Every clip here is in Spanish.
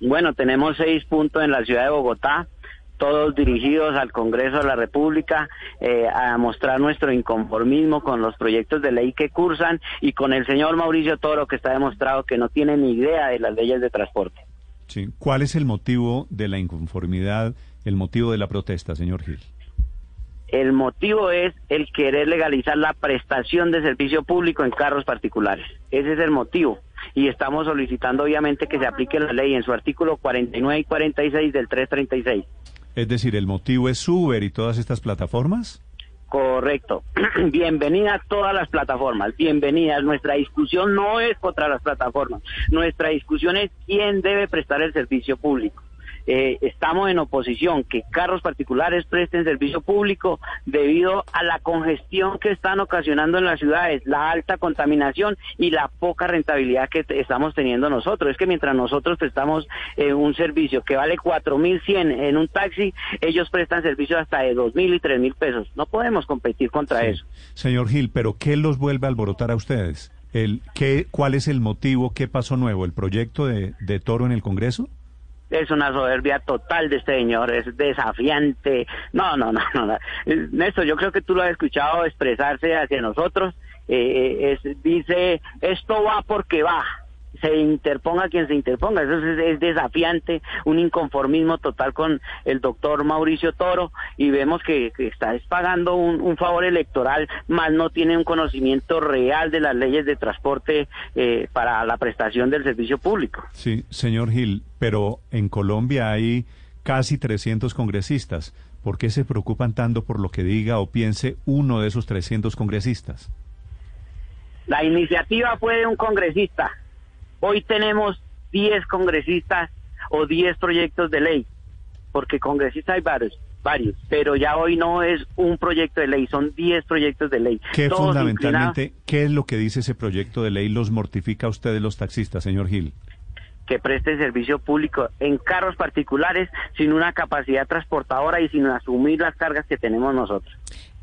Bueno, tenemos seis puntos en la ciudad de Bogotá. todos dirigidos al Congreso de la República eh, a mostrar nuestro inconformismo con los proyectos de ley que cursan y con el señor Mauricio Toro que está demostrado que no tiene ni idea de las leyes de transporte. Sí. ¿Cuál es el motivo de la inconformidad, el motivo de la protesta, señor Gil? El motivo es el querer legalizar la prestación de servicio público en carros particulares. Ese es el motivo. Y estamos solicitando obviamente que se aplique la ley en su artículo 49 y 46 del 336. Es decir, ¿el motivo es Uber y todas estas plataformas? Correcto. Bienvenidas todas las plataformas. Bienvenidas. Nuestra discusión no es contra las plataformas. Nuestra discusión es quién debe prestar el servicio público. Eh, estamos en oposición, que carros particulares presten servicio público debido a la congestión que están ocasionando en las ciudades, la alta contaminación y la poca rentabilidad que estamos teniendo nosotros. Es que mientras nosotros prestamos eh, un servicio que vale 4.100 en un taxi, ellos prestan servicio hasta de 2.000 y 3.000 pesos. No podemos competir contra eso. Señor Gil, ¿pero qué los vuelve a alborotar a ustedes? El, ¿qué, ¿Cuál es el motivo? ¿Qué pasó nuevo? ¿El proyecto de, de Toro en el Congreso? Es una soberbia total de este señor, es desafiante. No, no, no, no. Néstor, yo creo que tú lo has escuchado expresarse hacia nosotros. Eh, es, dice, esto va porque va se interponga quien se interponga. Eso es, desafiante, un inconformismo total con el doctor Mauricio Toro y vemos que, está pagando un, favor electoral, más no tiene un conocimiento real de las leyes de transporte eh, para la prestación del servicio público. Sí, señor Gil, pero en Colombia hay casi 300 congresistas. ¿Por qué se preocupan tanto por lo que diga o piense uno de esos 300 congresistas? La iniciativa fue de un congresista Hoy tenemos 10 congresistas o 10 proyectos de ley, porque congresistas hay varios, varios, pero ya hoy no es un proyecto de ley, son 10 proyectos de ley. ¿Qué fundamentalmente, qué es lo que dice ese proyecto de ley los mortifica a ustedes los taxistas, señor Gil? que preste servicio público en carros particulares sin una capacidad transportadora y sin asumir las cargas que tenemos nosotros.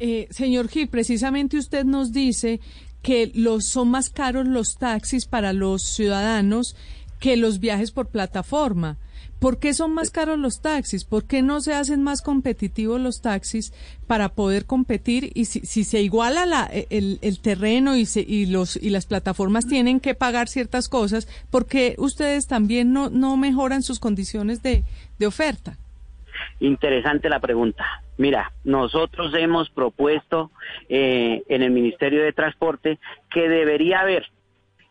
Eh, señor Gil, precisamente usted nos dice que los, son más caros los taxis para los ciudadanos que los viajes por plataforma. ¿Por qué son más caros los taxis? ¿Por qué no se hacen más competitivos los taxis para poder competir? Y si, si se iguala la, el, el, terreno y, se, y, los, y las plataformas tienen que pagar ciertas cosas, ¿por qué ustedes también no, no mejoran sus condiciones de, de oferta? Interesante la pregunta. Mira, nosotros hemos propuesto eh, en el Ministerio de Transporte que debería haber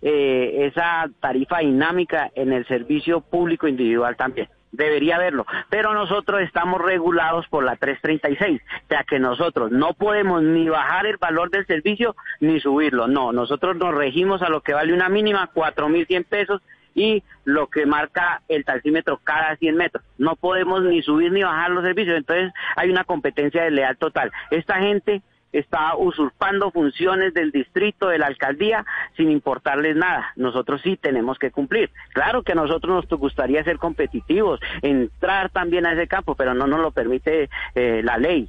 eh, esa tarifa dinámica en el servicio público individual también. Debería haberlo, pero nosotros estamos regulados por la 336, o sea que nosotros no podemos ni bajar el valor del servicio ni subirlo, no, nosotros nos regimos a lo que vale una mínima, 4.100 pesos y lo que marca el taxímetro cada 100 metros. No podemos ni subir ni bajar los servicios, entonces hay una competencia de leal total. Esta gente está usurpando funciones del distrito, de la alcaldía, sin importarles nada. Nosotros sí tenemos que cumplir. Claro que a nosotros nos gustaría ser competitivos, entrar también a ese campo, pero no nos lo permite eh, la ley.